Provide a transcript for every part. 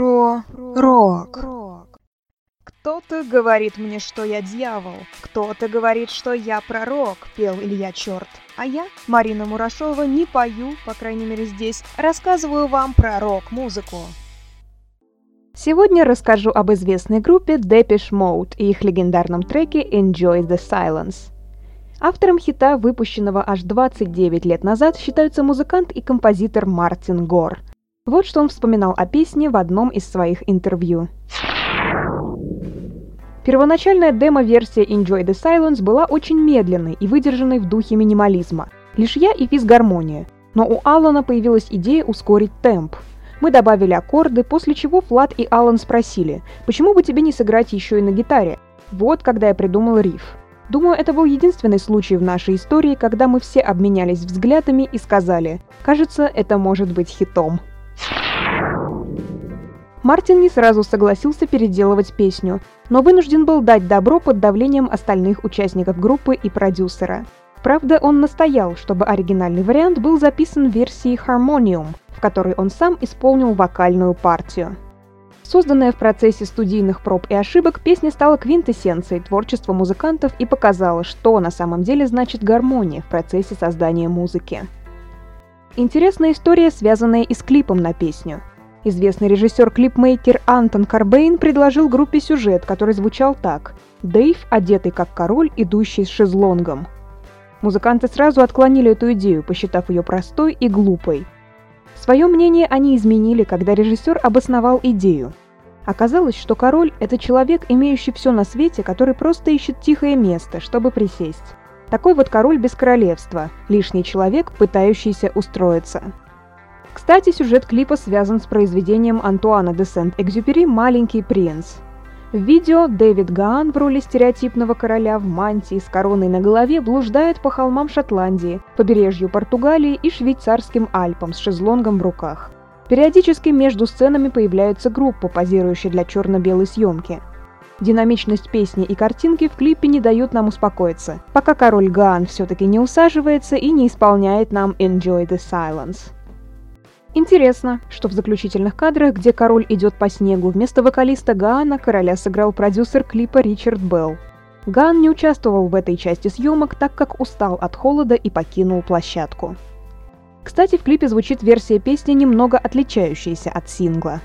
Про рок. Кто-то говорит мне, что я дьявол, кто-то говорит, что я пророк, пел Илья Черт. А я, Марина Мурашова, не пою, по крайней мере здесь, рассказываю вам про рок-музыку. Сегодня расскажу об известной группе Depeche Mode и их легендарном треке Enjoy the Silence. Автором хита, выпущенного аж 29 лет назад, считаются музыкант и композитор Мартин Гор. Вот что он вспоминал о песне в одном из своих интервью. Первоначальная демо-версия Enjoy the Silence была очень медленной и выдержанной в духе минимализма. Лишь я и физгармония. Но у Алана появилась идея ускорить темп. Мы добавили аккорды, после чего Флат и Алан спросили, почему бы тебе не сыграть еще и на гитаре? Вот когда я придумал риф. Думаю, это был единственный случай в нашей истории, когда мы все обменялись взглядами и сказали, кажется, это может быть хитом. Мартин не сразу согласился переделывать песню, но вынужден был дать добро под давлением остальных участников группы и продюсера. Правда, он настоял, чтобы оригинальный вариант был записан в версии Harmonium, в которой он сам исполнил вокальную партию. Созданная в процессе студийных проб и ошибок, песня стала квинтэссенцией творчества музыкантов и показала, что на самом деле значит гармония в процессе создания музыки. Интересная история, связанная и с клипом на песню. Известный режиссер-клипмейкер Антон Карбейн предложил группе сюжет, который звучал так. Дэйв, одетый как король, идущий с шезлонгом. Музыканты сразу отклонили эту идею, посчитав ее простой и глупой. Свое мнение они изменили, когда режиссер обосновал идею. Оказалось, что король – это человек, имеющий все на свете, который просто ищет тихое место, чтобы присесть. Такой вот король без королевства, лишний человек, пытающийся устроиться. Кстати, сюжет клипа связан с произведением Антуана де Сент-Экзюпери «Маленький принц». В видео Дэвид Гаан в роли стереотипного короля в мантии с короной на голове блуждает по холмам Шотландии, побережью Португалии и швейцарским Альпам с шезлонгом в руках. Периодически между сценами появляется группа, позирующая для черно-белой съемки. Динамичность песни и картинки в клипе не дают нам успокоиться, пока король Гаан все-таки не усаживается и не исполняет нам «Enjoy the Silence». Интересно, что в заключительных кадрах, где король идет по снегу, вместо вокалиста Гаана короля сыграл продюсер клипа Ричард Белл. Гаан не участвовал в этой части съемок, так как устал от холода и покинул площадку. Кстати, в клипе звучит версия песни, немного отличающаяся от сингла.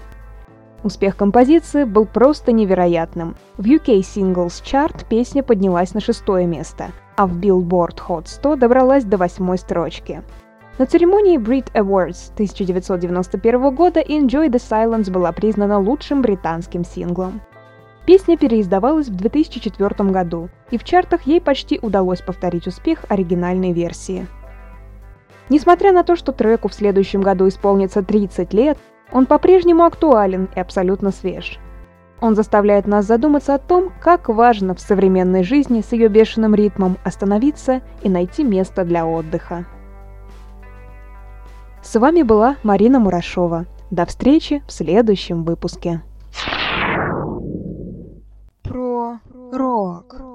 Успех композиции был просто невероятным. В UK Singles Chart песня поднялась на шестое место, а в Billboard Hot 100 добралась до восьмой строчки. На церемонии Brit Awards 1991 года Enjoy the Silence была признана лучшим британским синглом. Песня переиздавалась в 2004 году, и в чартах ей почти удалось повторить успех оригинальной версии. Несмотря на то, что треку в следующем году исполнится 30 лет, он по-прежнему актуален и абсолютно свеж. Он заставляет нас задуматься о том, как важно в современной жизни с ее бешеным ритмом остановиться и найти место для отдыха. С вами была Марина Мурашова. До встречи в следующем выпуске. Про рок.